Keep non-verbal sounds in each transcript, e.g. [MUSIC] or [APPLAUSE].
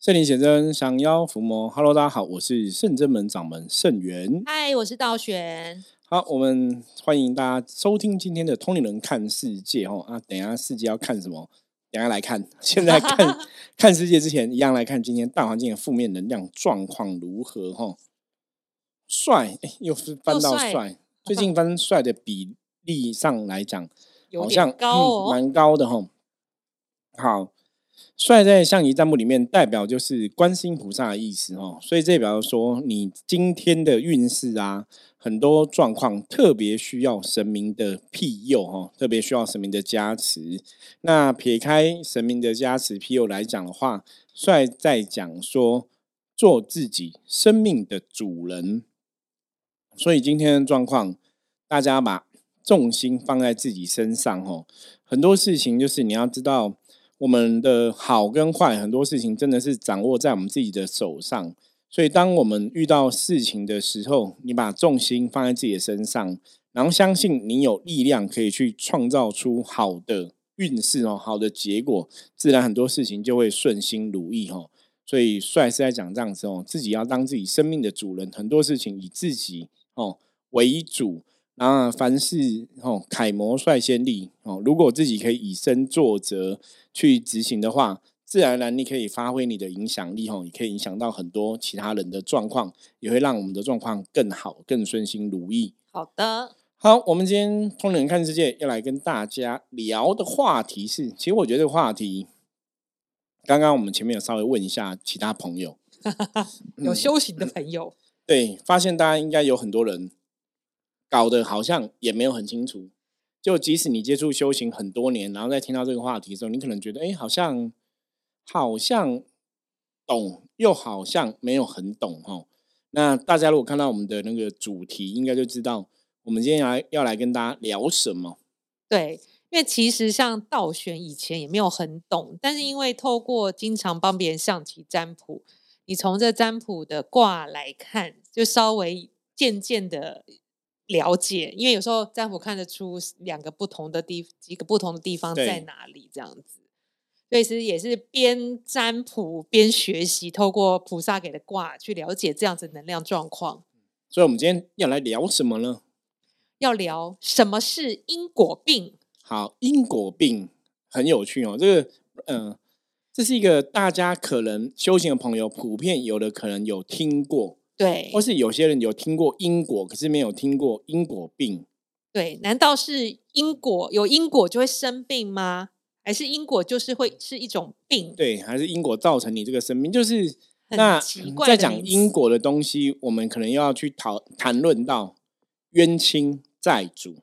圣灵显真，降妖伏魔。Hello，大家好，我是圣真门掌门圣元。嗨，我是道玄。好，我们欢迎大家收听今天的通灵人看世界哦。啊，等一下世界要看什么？等下来看。[LAUGHS] 现在看 [LAUGHS] 看世界之前，一样来看今天大环境的负面能量状况如何？哈，帅，哎，又是翻到帅。最近翻帅的比例上来讲，好像高，蛮高的哈。好。帅在象棋占卜里面代表就是观世音菩萨的意思哦，所以这表示说你今天的运势啊，很多状况特别需要神明的庇佑哦，特别需要神明的加持。那撇开神明的加持庇佑来讲的话，帅在讲说做自己生命的主人。所以今天的状况，大家把重心放在自己身上哦，很多事情就是你要知道。我们的好跟坏，很多事情真的是掌握在我们自己的手上。所以，当我们遇到事情的时候，你把重心放在自己的身上，然后相信你有力量可以去创造出好的运势哦，好的结果，自然很多事情就会顺心如意哦。所以，帅是在讲这样子哦，自己要当自己生命的主人，很多事情以自己哦为主。啊，凡事哦，楷模率先立哦。如果自己可以以身作则去执行的话，自然而然你可以发挥你的影响力哦，也可以影响到很多其他人的状况，也会让我们的状况更好、更顺心如意。好的，好，我们今天通人看世界要来跟大家聊的话题是，其实我觉得这个话题，刚刚我们前面有稍微问一下其他朋友，[LAUGHS] 有修行的朋友，对，发现大家应该有很多人。搞得好像也没有很清楚，就即使你接触修行很多年，然后再听到这个话题的时候，你可能觉得，哎，好像好像懂，又好像没有很懂哈。那大家如果看到我们的那个主题，应该就知道我们今天来要来跟大家聊什么。对，因为其实像道玄以前也没有很懂，但是因为透过经常帮别人象棋占卜，你从这占卜的卦来看，就稍微渐渐的。了解，因为有时候占卜看得出两个不同的地，几个不同的地方在哪里，这样子。所以其实也是边占卜边学习，透过菩萨给的卦去了解这样子能量状况。所以，我们今天要来聊什么呢？要聊什么是因果病？好，因果病很有趣哦。这个，嗯，这是一个大家可能修行的朋友普遍有的可能有听过。对，或是有些人有听过因果，可是没有听过因果病。对，难道是因果有因果就会生病吗？还是因果就是会是一种病？对，还是因果造成你这个生病？就是那在讲因果的东西，我们可能又要去讨谈论到冤亲债主。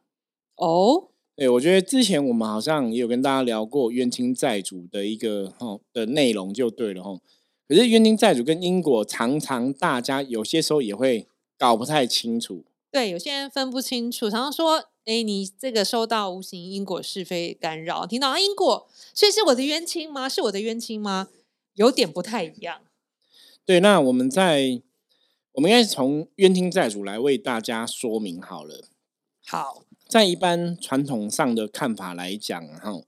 哦，对，我觉得之前我们好像也有跟大家聊过冤亲债主的一个哈的内容，就对了哈。可是冤亲债主跟因果，常常大家有些时候也会搞不太清楚。对，有些人分不清楚，常常说：“哎，你这个收到无形因果是非干扰，听到啊因果，所以是我的冤亲吗？是我的冤亲吗？有点不太一样。”对，那我们在我们应该是从冤亲债主来为大家说明好了。好，在一般传统上的看法来讲，哈。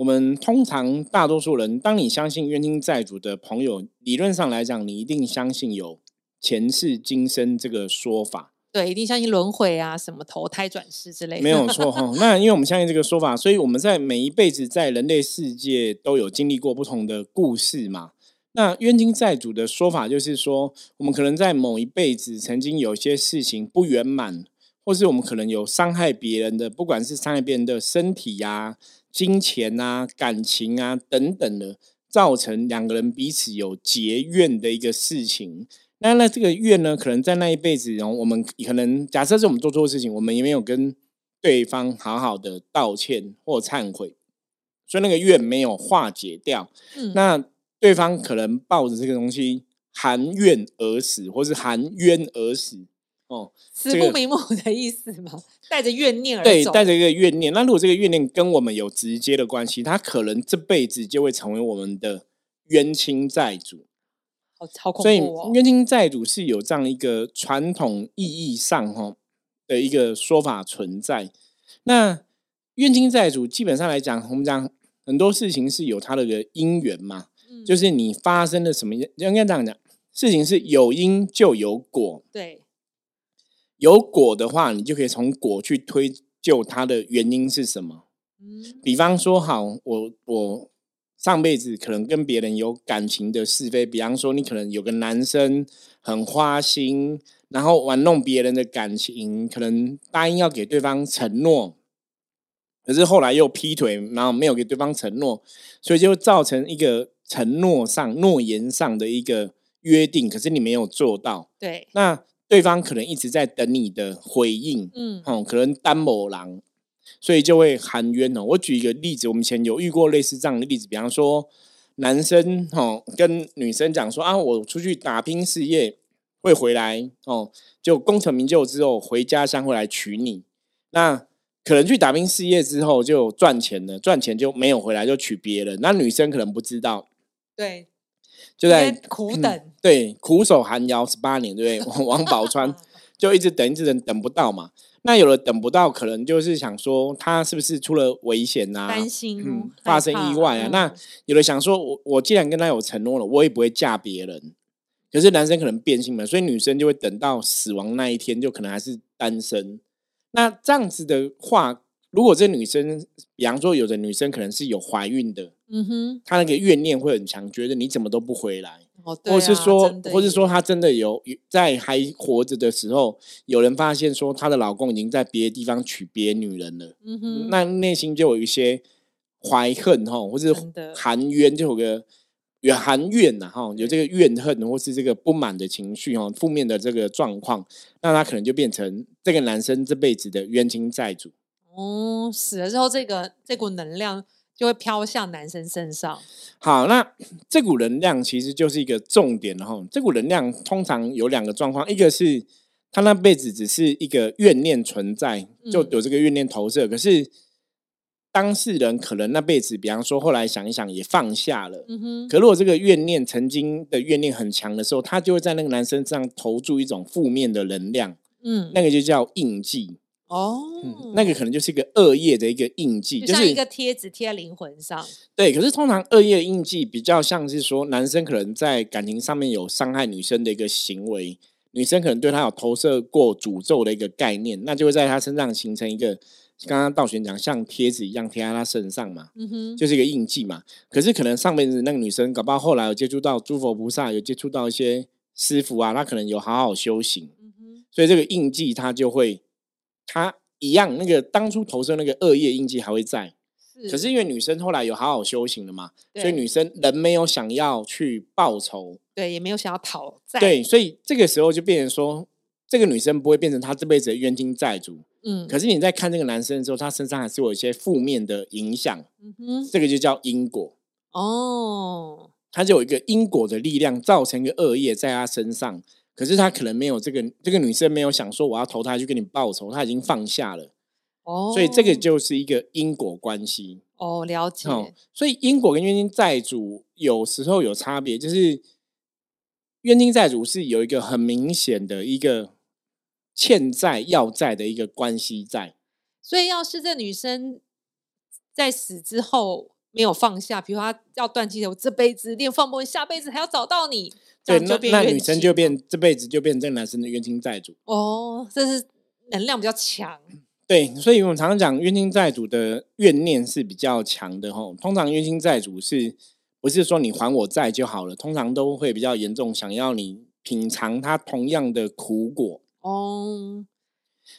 我们通常大多数人，当你相信冤亲债主的朋友，理论上来讲，你一定相信有前世今生这个说法。对，一定相信轮回啊，什么投胎转世之类的。没有错哈。[LAUGHS] 那因为我们相信这个说法，所以我们在每一辈子在人类世界都有经历过不同的故事嘛。那冤亲债主的说法就是说，我们可能在某一辈子曾经有些事情不圆满，或是我们可能有伤害别人的，不管是伤害别人的身体呀。金钱啊、感情啊等等的，造成两个人彼此有结怨的一个事情。那那这个怨呢，可能在那一辈子，然后我们可能假设是我们做错事情，我们也没有跟对方好好的道歉或忏悔，所以那个怨没有化解掉。嗯那对方可能抱着这个东西含怨而死，或是含冤而死。哦，死不瞑目的意思吗？带着怨念而对，带着一个怨念。那如果这个怨念跟我们有直接的关系，他可能这辈子就会成为我们的冤亲债主。好，好恐怖。所以冤亲债主是有这样一个传统意义上哈的一个说法存在。那冤亲债主基本上来讲，我们讲很多事情是有它的个因缘嘛。嗯就是你发生了什么，应该这样讲，事情是有因就有果，对，有果的话，你就可以从果去推究它的原因是什么。嗯比方说，好，我我上辈子可能跟别人有感情的是非，比方说你可能有个男生很花心，然后玩弄别人的感情，可能答应要给对方承诺，可是后来又劈腿，然后没有给对方承诺，所以就造成一个承诺上、诺言上的一个约定，可是你没有做到，对，那对方可能一直在等你的回应，嗯哦，可能单某狼，所以就会含冤哦。我举一个例子，我们以前有遇过类似这样的例子，比方说男生哦跟女生讲说啊，我出去打拼事业会回来哦，就功成名就之后回家乡会来娶你。那可能去打拼事业之后就赚钱了，赚钱就没有回来就娶别人。那女生可能不知道，对，就在苦等，对苦守寒窑十八年，对不对？[LAUGHS] 王宝钏 [LAUGHS] 就一直等，一直等，等不到嘛。那有了等不到，可能就是想说他是不是出了危险呐、担心嗯哦，发生意外啊。嗯那有的想说我我既然跟他有承诺了，我也不会嫁别人。可是男生可能变心嘛，所以女生就会等到死亡那一天，就可能还是单身。那这样子的话，如果这女生，比方说有的女生可能是有怀孕的，嗯哼，她那个怨念会很强，觉得你怎么都不回来。哦，对或是啊说，或是说，她真的有有在还活着的时候，有人发现说她的老公已经在别的地方娶别的女人了，嗯哼，那内心就有一些怀恨哈，或是含冤，就有个有含怨呐哈，有这个怨恨或是这个不满的情绪哈，负面的这个状况，那他可能就变成这个男生这辈子的冤亲债主。哦，死了之后，这个这股能量就会飘向男生身上。好，那 [CLEARS THROAT] 这股能量其实就是一个重点了哈。这股能量通常有两个状况，一个是他那辈子只是一个怨念存在，就嗯有这个怨念投射，可是当事人可能那辈子，比方说后来想一想也放下了。嗯哼，可如果这个怨念曾经的怨念很强的时候，他就会在那个男生身上投注一种负面的能量，嗯，那个就叫印记。哦嗯，，那个可能就是一个恶业的一个印记，就像一个贴纸贴在灵魂上。对，可是通常恶业的印记比较像是说，男生可能在感情上面有伤害女生的一个行为，女生可能对他有投射过诅咒的一个概念，那就会在他身上形成一个刚刚道玄讲像贴纸一样贴在他身上嘛，嗯哼，就是一个印记嘛。可是可能上辈子那个女生，搞不好后来有接触到诸佛菩萨，有接触到一些师傅啊，她可能有好好修行，嗯哼，所以这个印记它就会，它一样那个当初投射那个恶业印记还会在。可是因为女生后来有好好修行了嘛，所以女生人没有想要去报仇，对，也没有想要讨债。，对，所以这个时候就变成说，这个女生不会变成她这辈子的冤亲债主。嗯，可是你在看这个男生的时候，他身上还是有一些负面的影响，嗯哼，这个就叫因果，哦，他就有一个因果的力量造成一个恶业在他身上。可是他可能没有这个这个女生没有想说我要投胎去跟你报仇，她已经放下了，哦，所以这个就是一个因果关系。哦，了解，哦，所以因果跟冤亲债主有时候有差别，就是冤亲债主是有一个很明显的一个欠债要债的一个关系在。所以要是这女生在死之后没有放下，比如他要断气的，我这辈子练放不下，下辈子还要找到你，这对，样就那变那女生就变这辈子就变成这个男生的冤亲债主。哦，这是能量比较强。对，所以我们常常讲冤亲债主的怨念是比较强的吼。通常冤亲债主是不是说你还我债就好了？通常都会比较严重，想要你品尝他同样的苦果。哦，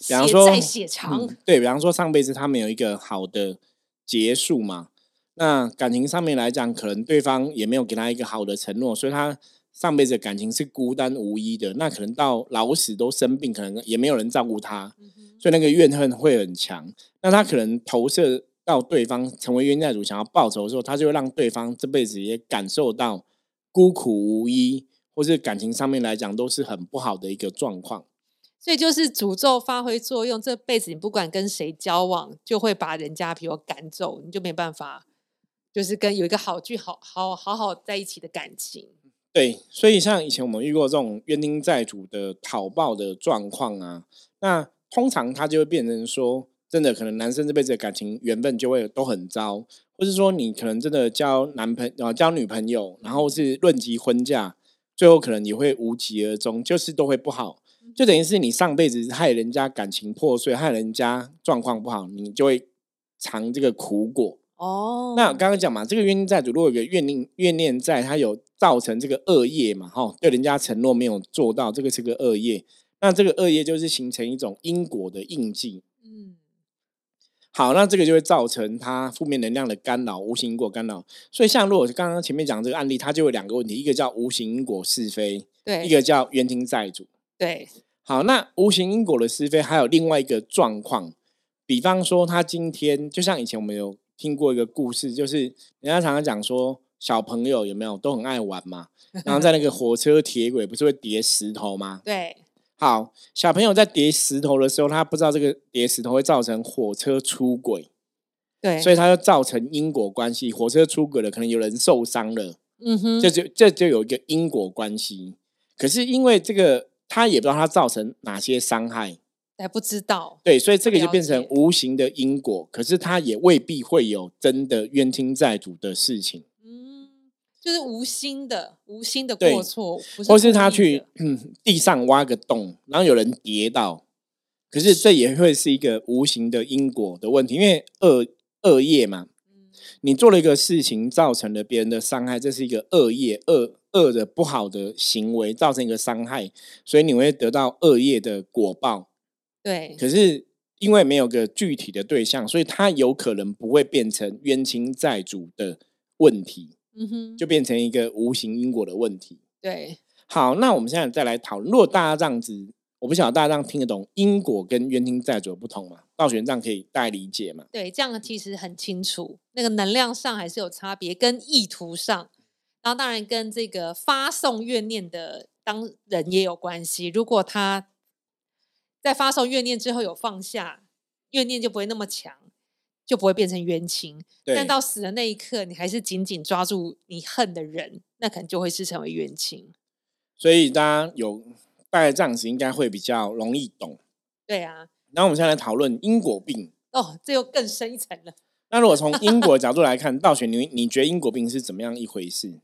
比方说血债血偿，嗯，对比方说上辈子他们有一个好的结束嘛，那感情上面来讲，可能对方也没有给他一个好的承诺，所以他上辈子的感情是孤单无依的。那可能到老死都生病，可能也没有人照顾他，所以那个怨恨会很强。那他可能投射到对方成为冤债主，想要报仇的时候，他就会让对方这辈子也感受到孤苦无依，或是感情上面来讲都是很不好的一个状况。所以就是诅咒发挥作用，这辈子你不管跟谁交往，就会把人家比如赶走，你就没办法，就是跟有一个好聚好好好好在一起的感情。对，所以像以前我们遇过这种冤亲债主的讨报的状况啊，那通常他就会变成说，真的可能男生这辈子的感情缘分就会都很糟，或或是说你可能真的交男朋啊、交女朋友，然后是论及婚嫁，最后可能你会无疾而终，就是都会不好。就等于是你上辈子害人家感情破碎，害人家状况不好，你就会尝这个苦果。哦，那刚刚讲嘛，这个冤亲债主如果有个怨念怨念在，他有造成这个恶业嘛，哈，对人家承诺没有做到，这个是个恶业。那这个恶业就是形成一种因果的印记。嗯，好，那这个就会造成他负面能量的干扰，无形因果干扰。所以像如果是刚刚前面讲这个案例，它就有两个问题，一个叫无形因果是非，对，一个叫冤亲债主。对，好，那无形因果的是非还有另外一个状况，比方说他今天就像以前我们有听过一个故事，就是人家常常讲说小朋友有没有都很爱玩嘛，[LAUGHS] 然后在那个火车铁轨不是会叠石头吗？对。好，小朋友在叠石头的时候，他不知道这个叠石头会造成火车出轨，对，所以他就造成因果关系。火车出轨了，可能有人受伤了，嗯哼，这就这就有一个因果关系。可是因为这个，他也不知道他造成哪些伤害，还不知道，对，所以这个就变成无形的因果。可是他也未必会有真的冤亲债主的事情。嗯就是无心的、无心的过错，或是他去 [CLEARS THROAT] 地上挖个洞，然后有人跌倒，可是这也会是一个无形的因果的问题，因为恶恶业嘛，你做了一个事情，造成了别人的伤害，这是一个恶业，恶恶的不好的行为，造成一个伤害，所以你会得到恶业的果报。对，可是因为没有个具体的对象，所以他有可能不会变成冤亲债主的问题。嗯哼，就变成一个无形因果的问题。对，好，那我们现在再来讨论，如果大家这样子，我不晓得大家这样听得懂因果跟冤亲债主的不同吗？道玄这样可以大概理解吗？对，这样其实很清楚，那个能量上还是有差别，跟意图上，然后当然跟这个发送怨念的当人也有关系。如果他在发送怨念之后有放下，怨念就不会那么强。就不会变成冤亲，但到死的那一刻，你还是紧紧抓住你恨的人，那可能就会是成为冤亲。所以大家有大概这样子，应该会比较容易懂。对啊。然后我们现在来讨论因果病。哦，这又更深一层了。[LAUGHS] 那如果从因果角度来看，道玄，你你觉得因果病是怎么样一回事？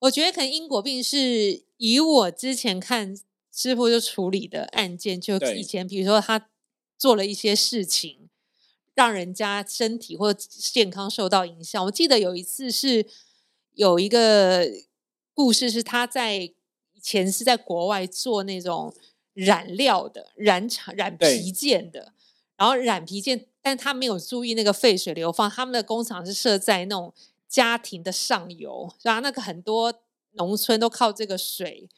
我觉得可能因果病是以我之前看师傅就处理的案件，就以前比如说他做了一些事情。让人家身体或健康受到影响。我记得有一次是有一个故事，是他在以前是在国外做那种染料的染厂染皮件的，然后染皮件，但他没有注意那个废水流放。他们的工厂是设在那种家庭的上游，然后那个很多农村都靠这个水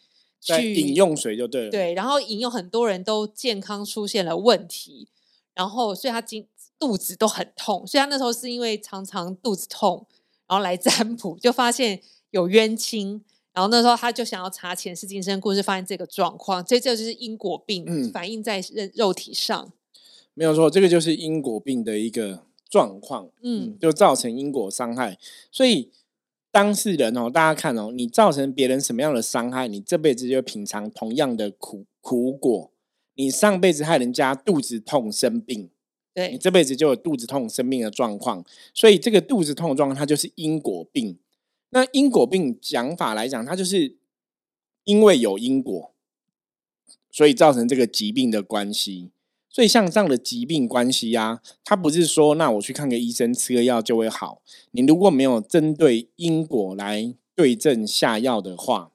去饮用水就对了。对，然后饮用很多人都健康出现了问题，然后所以他今。肚子都很痛，所以他那时候是因为常常肚子痛，然后来占卜，就发现有冤亲，然后那时候他就想要查前世今生故事，发现这个状况，这这就是因果病反映在肉肉体上。没有错，这个就是因果病的一个状况，嗯，就造成因果伤害。所以当事人哦，大家看哦，你造成别人什么样的伤害，你这辈子就品尝同样的苦苦果。你上辈子害人家肚子痛生病。对你这辈子就有肚子痛、生病的状况，所以这个肚子痛的状况，它就是因果病。那因果病讲法来讲，它就是因为有因果，所以造成这个疾病的关系。所以像这样的疾病关系啊，它不是说那我去看个医生吃个药就会好。你如果没有针对因果来对症下药的话，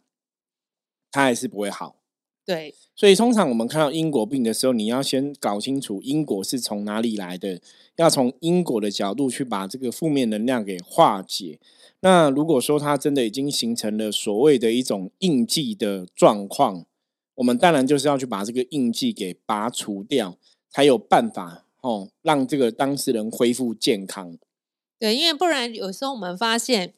它还是不会好。对，所以通常我们看到因果病的时候，你要先搞清楚因果是从哪里来的，要从因果的角度去把这个负面能量给化解。那如果说它真的已经形成了所谓的一种印记的状况，我们当然就是要去把这个印记给拔除掉，才有办法哦，让这个当事人恢复健康。对，因为不然有时候我们发现。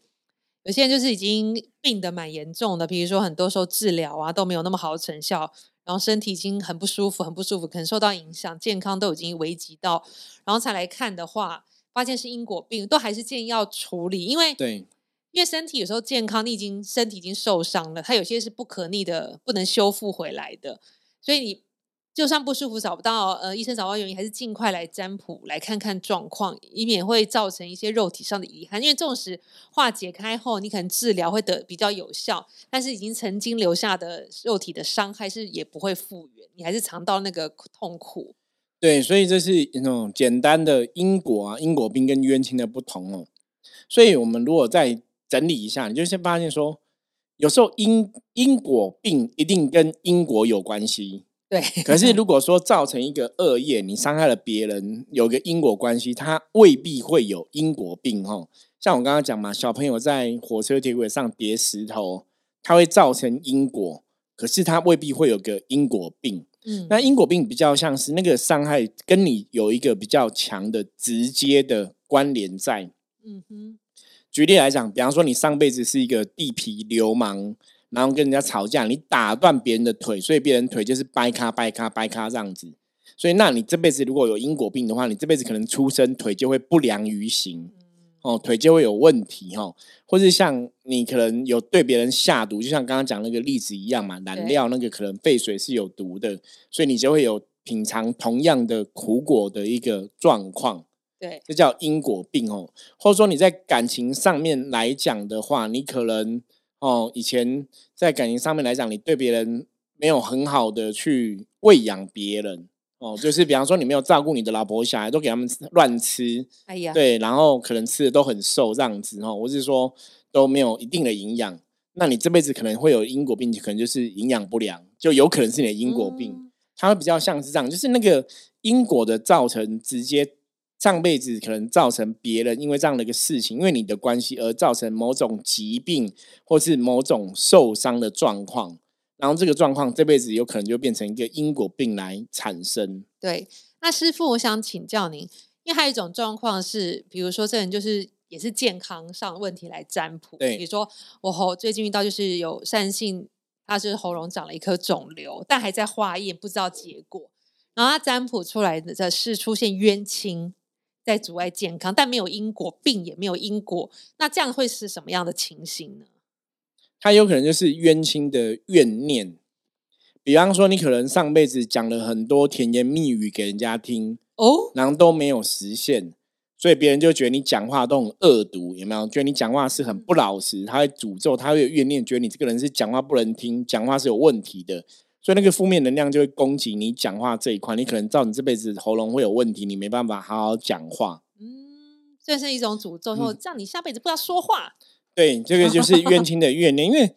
有些人就是已经病得蛮严重的，比如说很多时候治疗啊都没有那么好的成效，然后身体已经很不舒服，很不舒服，可能受到影响，健康都已经危及到，然后才来看的话，发现是因果病，都还是建议要处理，因为对，因为身体有时候健康，你已经身体已经受伤了，它有些是不可逆的，不能修复回来的，所以你就算不舒服找不到呃医生找不到原因，还是尽快来占卜来看看状况，以免会造成一些肉体上的遗憾。因为纵使化解开后，你可能治疗会得比较有效，但是已经曾经留下的肉体的伤害是也不会复原，你还是尝到那个痛苦。对，所以这是那种简单的因果啊，因果病跟冤亲的不同哦。所以我们如果在整理一下，你就先发现说，有时候因因果病一定跟因果有关系。对，可是如果说造成一个恶业，你伤害了别人，有个因果关系，它未必会有因果病哦。像我刚刚讲嘛，小朋友在火车铁轨上叠石头，它会造成因果，可是它未必会有个因果病。嗯，那因果病比较像是那个伤害跟你有一个比较强的直接的关联在。嗯哼，举例来讲，比方说你上辈子是一个地痞流氓，然后跟人家吵架，你打断别人的腿，所以别人腿就是掰咔掰咔掰咔这样子。所以，那你这辈子如果有因果病的话，你这辈子可能出生腿就会不良于行。哦，腿就会有问题哈，或是像你可能有对别人下毒，就像刚刚讲那个例子一样嘛，燃料那个可能沸水是有毒的，所以你就会有品尝同样的苦果的一个状况。对，这叫因果病哦。或者说你在感情上面来讲的话，你可能哦以前在感情上面来讲，你对别人没有很好的去喂养别人。哦，就是比方说你没有照顾你的老婆小孩，都给他们乱吃，哎呀，对，然后可能吃的都很瘦这样子哦，我是说都没有一定的营养，那你这辈子可能会有因果病，可能就是营养不良，就有可能是你的因果病，它会比较像是这样，就是那个因果的造成，直接上辈子可能造成别人因为这样的一个事情，因为你的关系而造成某种疾病或是某种受伤的状况。然后这个状况这辈子有可能就变成一个因果病来产生。对，那师傅，我想请教您，因为还有一种状况是，比如说这人就是也是健康上问题来占卜。对，比如说我喉最近遇到就是有善性，他是喉咙长了一颗肿瘤，但还在化验，不知道结果。然后他占卜出来的是出现冤亲在阻碍健康，但没有因果，病也没有因果。那这样会是什么样的情形呢？他有可能就是冤亲的怨念，比方说你可能上辈子讲了很多甜言蜜语给人家听哦，然后都没有实现，所以别人就觉得你讲话都很恶毒，有没有？觉得你讲话是很不老实，他会诅咒，他会有怨念，觉得你这个人是讲话不能听，讲话是有问题的，所以那个负面能量就会攻击你讲话这一块，你可能造你这辈子喉咙会有问题，你没办法好好讲话。嗯，这是一种诅咒，说让你下辈子不要说话。对，这个就是 [LAUGHS] 冤亲的怨念，因为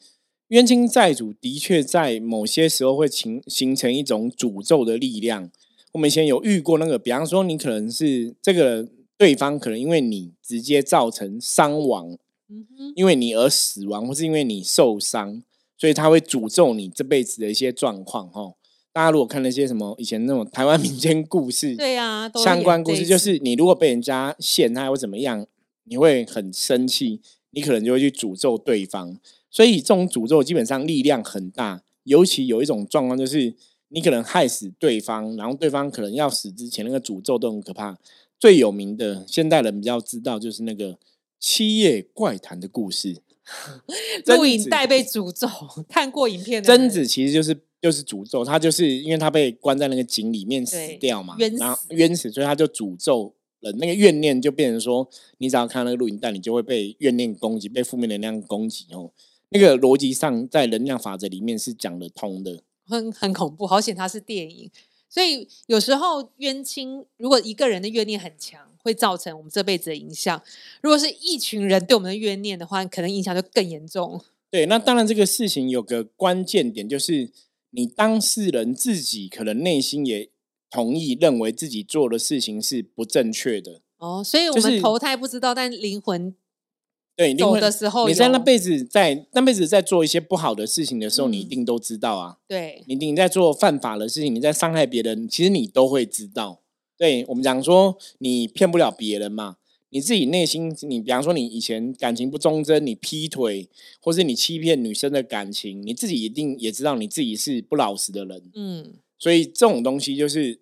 冤亲债主的确在某些时候会形形成一种诅咒的力量。我们以前有遇过那个，比方说你可能是这个对方，可能因为你直接造成伤亡，因为你而死亡，或是因为你受伤，所以他会诅咒你这辈子的一些状况。哈，大家如果看那些什么以前那种台湾民间故事，[LAUGHS] 对呀，相关故事，就是你如果被人家陷害或怎么样，你会很生气。你可能就会去诅咒对方，所以这种诅咒基本上力量很大。尤其有一种状况，就是你可能害死对方，然后对方可能要死之前，那个诅咒都很可怕。最有名的现代人比较知道，就是那个七夜怪谈的故事。[LAUGHS] 录影带被诅咒，看过影片。贞子其实就是就是诅咒，他就是因为他被关在那个井里面死掉嘛，然后冤死，所以他就诅咒了。那个怨念就变成说，你只要看那个录影带，你就会被怨念攻击，被负面能量攻击哦。那个逻辑上，在能量法则里面是讲得通的。很很恐怖，好险它是电影。所以有时候冤亲，如果一个人的怨念很强，会造成我们这辈子的影响；如果是一群人对我们的怨念的话，可能影响就更严重。对，那当然这个事情有个关键点，就是你当事人自己可能内心也。同意认为自己做的事情是不正确的哦，所以我们投胎不知道，但灵魂对走的时候，你在那辈子在那辈子在做一些不好的事情的时候，你一定都知道啊。对，你你在做犯法的事情，你在伤害别人，其实你都会知道。对我们讲说，你骗不了别人嘛，你自己内心，你比方说你以前感情不忠贞，你劈腿，或是你欺骗女生的感情，你自己一定也知道你自己是不老实的人。嗯。所以这种东西就是，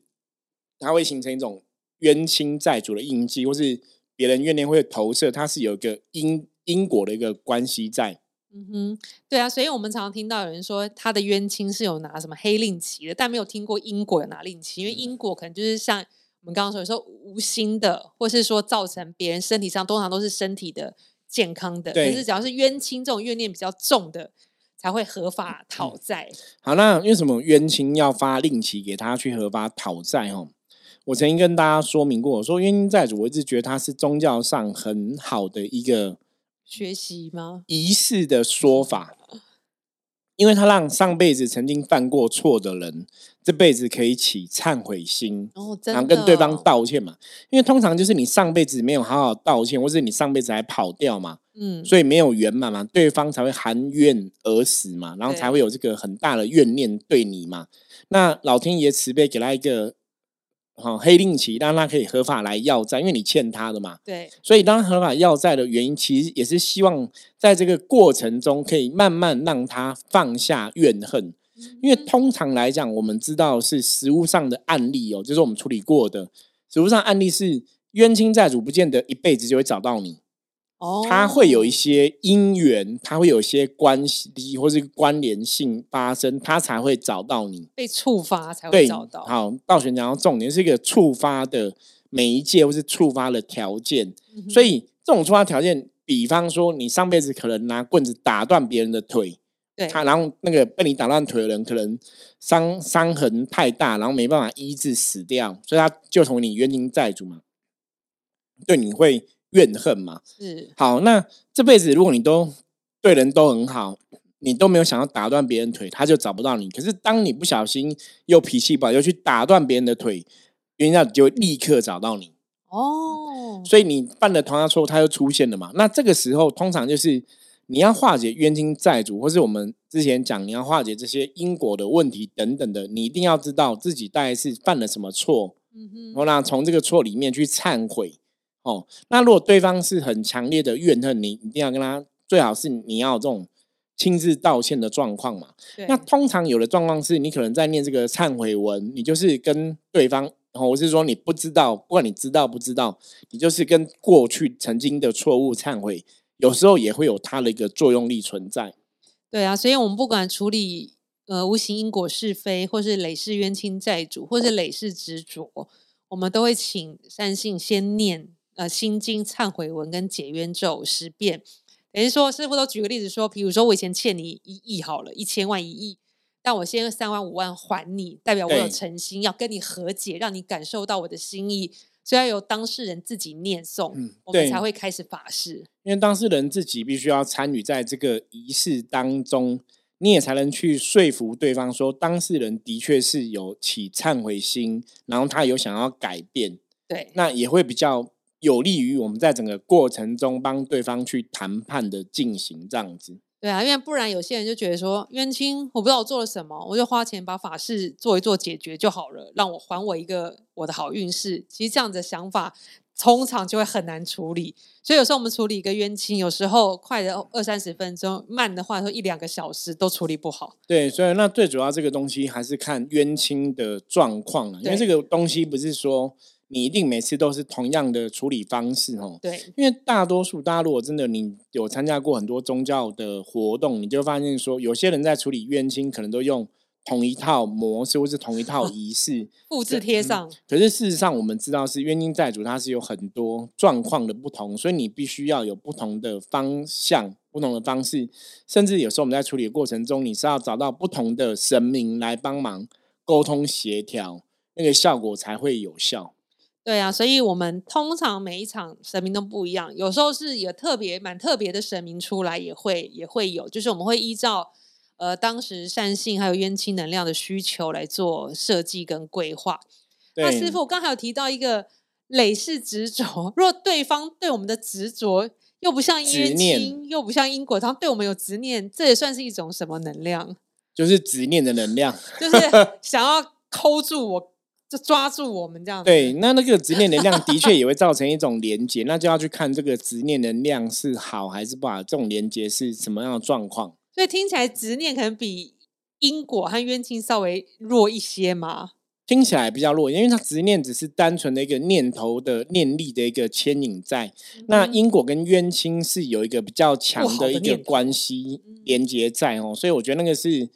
它会形成一种冤亲债主的印记，或是别人怨念会投射，它是有一个因因果的一个关系在。嗯哼，对啊，所以我们常常听到有人说他的冤亲是有拿什么黑令旗的，但没有听过因果有拿令旗，因为因果可能就是像我们刚刚说，有时候无心的，或是说造成别人身体上，通常都是身体的健康的。可对是只要是冤亲这种怨念比较重的，才会合法讨债。好，那为什么冤亲要发令旗给他去合法讨债？哦，我曾经跟大家说明过，我说冤亲债主，我一直觉得他是宗教上很好的一个学习吗？仪式的说法，因为他让上辈子曾经犯过错的人，这辈子可以起忏悔心，哦，真的然后跟对方哦，道歉嘛。因为通常就是你上辈子没有好好道歉，或是你上辈子还跑掉嘛，嗯，所以没有圆满嘛，对方才会含怨而死嘛，然后才对会有这个很大的怨念对你嘛。那老天爷慈悲给他一个好、黑令旗，让他可以合法来要债，因为你欠他的嘛。对，所以当合法要债的原因，其实也是希望在这个过程中可以慢慢让他放下怨恨。因为通常来讲，我们知道是实物上的案例哦，就是我们处理过的实物上案例是冤亲债主不见得一辈子就会找到你，哦，他会有一些因缘，它会有一些关系或是关联性发生，它才会找到你。被触发才会，找到。好，道玄讲到重点是一个触发的媒介或是触发的条件，嗯所以这种触发条件，比方说你上辈子可能拿棍子打断别人的腿，对，他然后那个被你打断腿的人可能伤伤痕太大，然后没办法医治死掉，所以他就从你冤亲债主嘛，对你会怨恨嘛。是好，那这辈子如果你都对人都很好，你都没有想要打断别人腿，他就找不到你。可是当你不小心又脾气不好，又去打断别人的腿，冤家就会立刻找到你。哦，所以你犯了同样错误，他又出现了嘛？那这个时候通常就是你要化解冤亲债主，或是我们之前讲你要化解这些因果的问题等等的，你一定要知道自己大概是犯了什么错，嗯哼然，后呢从这个错里面去忏悔。哦，那如果对方是很强烈的怨恨你，一定要跟他最好是你要有这种亲自道歉的状况嘛。那通常有的状况是你可能在念这个忏悔文，你就是跟对方，然后我是说你不知道，不管你知道不知道，你就是跟过去曾经的错误忏悔，有时候也会有它的一个作用力存在。对啊，所以我们不管处理呃无形因果是非，或是累世冤亲债主，或是累世执着，我们都会请善信先念呃心经忏悔文跟解冤咒十遍。等于说，师傅都举个例子说，比如说我以前欠你一亿好了，一千万一亿，但我现在三万五万还你，代表我有对诚心要跟你和解，让你感受到我的心意，所以要由当事人自己念诵，嗯我们才会开始法事。因为当事人自己必须要参与在这个仪式当中，你也才能去说服对方说，当事人的确是有起忏悔心，然后他有想要改变，对，那也会比较有利于我们在整个过程中帮对方去谈判的进行这样子。对啊，因为不然有些人就觉得说冤亲，我不知道我做了什么，我就花钱把法事做一做解决就好了，让我还我一个我的好运势。其实这样子的想法，通常就会很难处理。所以有时候我们处理一个冤亲，有时候快的二三十分钟，慢的话说一两个小时都处理不好。对，所以那最主要这个东西还是看冤亲的状况啊，因为这个东西不是说你一定每次都是同样的处理方式哦。对，因为大多数大家如果真的你有参加过很多宗教的活动，你就会发现说，有些人在处理冤亲可能都用同一套模式或是同一套 [LAUGHS] 仪式，[LAUGHS] 复制贴上，可是事实上，我们知道是冤亲债主，它是有很多状况的不同，所以你必须要有不同的方向、不同的方式，甚至有时候我们在处理的过程中，你是要找到不同的神明来帮忙沟通协调，那个效果才会有效。对啊，所以我们通常每一场神明都不一样，有时候是有特别蛮特别的神明出来，也会也会有，就是我们会依照呃当时善性还有冤亲能量的需求来做设计跟规划。那对，师傅，我刚才有提到一个累世执着，若对方对我们的执着又不像冤亲，又不像因果，他对我们有执念，这也算是一种什么能量？就是执念的能量。[LAUGHS] 就是想要 [LAUGHS] 抠住我，就抓住我们这样子。对，那那个执念能量的确也会造成一种连接，那就要去看这个执念能量是好还是不好，这种连接是什么样的状况。所以听起来执念可能比因果和冤亲稍微弱一些嘛。听起来比较弱，因为它执念只是单纯的一个念头的念力的一个牵引在。那因果跟冤亲是有一个比较强的一个关系连接在哦，所以我觉得那个是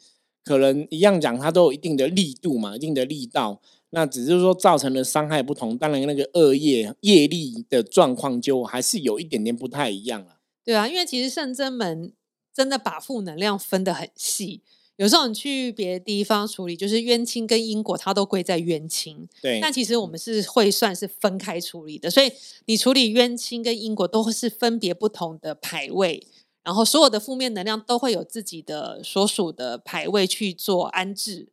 可能一样讲，它都有一定的力度嘛，一定的力道。那只是说造成的伤害不同，当然那个恶业业力的状况就还是有一点点不太一样了。对啊，因为其实圣真门真的把负能量分得很细。有时候你去别的地方处理，就是冤亲跟因果，它都归在冤亲。对。那其实我们是会算是分开处理的，所以你处理冤亲跟因果都是分别不同的牌位，然后所有的负面能量都会有自己的所属的牌位去做安置。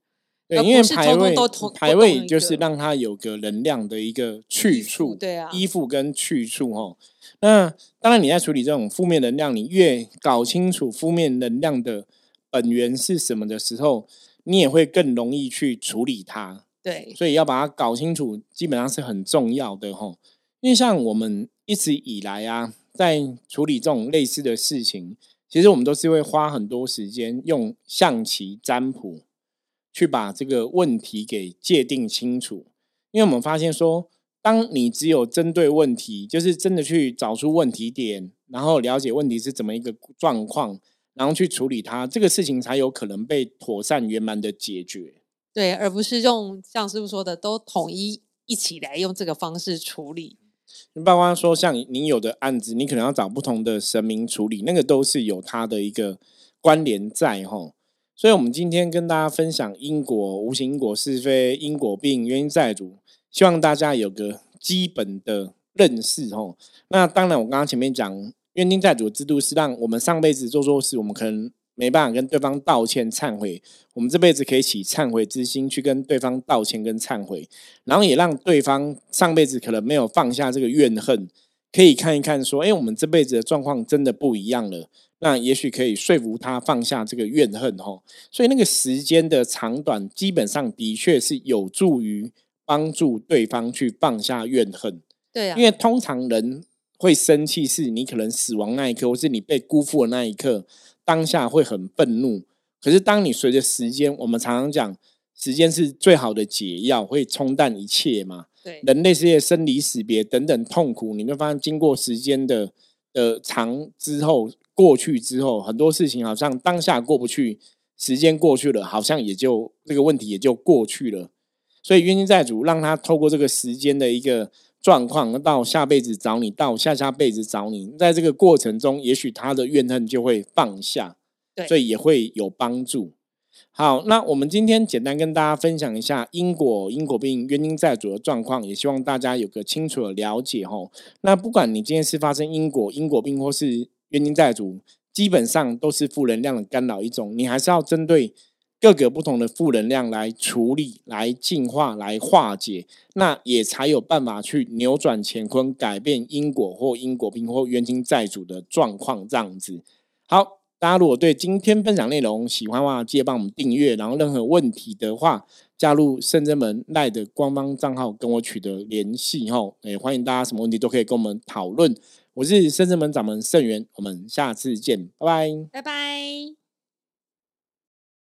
对，因为排位排位就是让它有个能量的一个去处，对啊，依附跟去处哈。那当然你在处理这种负面能量，你越搞清楚负面能量的。本源是什么的时候，你也会更容易去处理它。对，所以要把它搞清楚，基本上是很重要的吼。因为像我们一直以来啊，在处理这种类似的事情，其实我们都是会花很多时间用象棋占卜去把这个问题给界定清楚。因为我们发现说，当你只有针对问题，就是真的去找出问题点，然后了解问题是怎么一个状况。然后去处理它，这个事情才有可能被妥善圆满的解决。对，而不是用像师傅说的，都统一一起来用这个方式处理。包括说，像你有的案子，你可能要找不同的神明处理，那个都是有它的一个关联在哈。所以，我们今天跟大家分享因果、无形因果、是非因果病、原因债主，希望大家有个基本的认识哈。那当然，我刚刚前面讲。冤亲债主的制度是让我们上辈子做错事，我们可能没办法跟对方道歉忏悔，我们这辈子可以起忏悔之心去跟对方道歉跟忏悔，然后也让对方上辈子可能没有放下这个怨恨，可以看一看说，哎，我们这辈子的状况真的不一样了，那也许可以说服他放下这个怨恨吼。所以那个时间的长短，基本上的确是有助于帮助对方去放下怨恨。对啊，因为通常人。会生气是你可能死亡那一刻，或是你被辜负的那一刻，当下会很愤怒。可是当你随着时间，我们常常讲，时间是最好的解药，会冲淡一切嘛。对，人类这些生离死别等等痛苦，你会发现经过时间的的长之后，过去之后，很多事情好像当下过不去，时间过去了，好像也就这个问题也就过去了。所以冤亲债主让他透过这个时间的一个。状况到下辈子找你，到下下辈子找你，在这个过程中，也许他的怨恨就会放下，对，所以也会有帮助。好，那我们今天简单跟大家分享一下因果、因果病、冤亲债主的状况，也希望大家有个清楚的了解吼。那不管你今天是发生因果、因果病或是冤亲债主，基本上都是负能量的干扰一种，你还是要针对。各个不同的负能量来处理、来净化、来化解，那也才有办法去扭转乾坤，改变因果或因果病或冤亲债主的状况。这样子，好，大家如果对今天分享内容喜欢的话，记得帮我们订阅。然后任何问题的话，加入圣真门赖的官方账号跟我取得联系。吼，也欢迎大家什么问题都可以跟我们讨论。我是圣真门掌门圣元，我们下次见，拜拜，拜拜。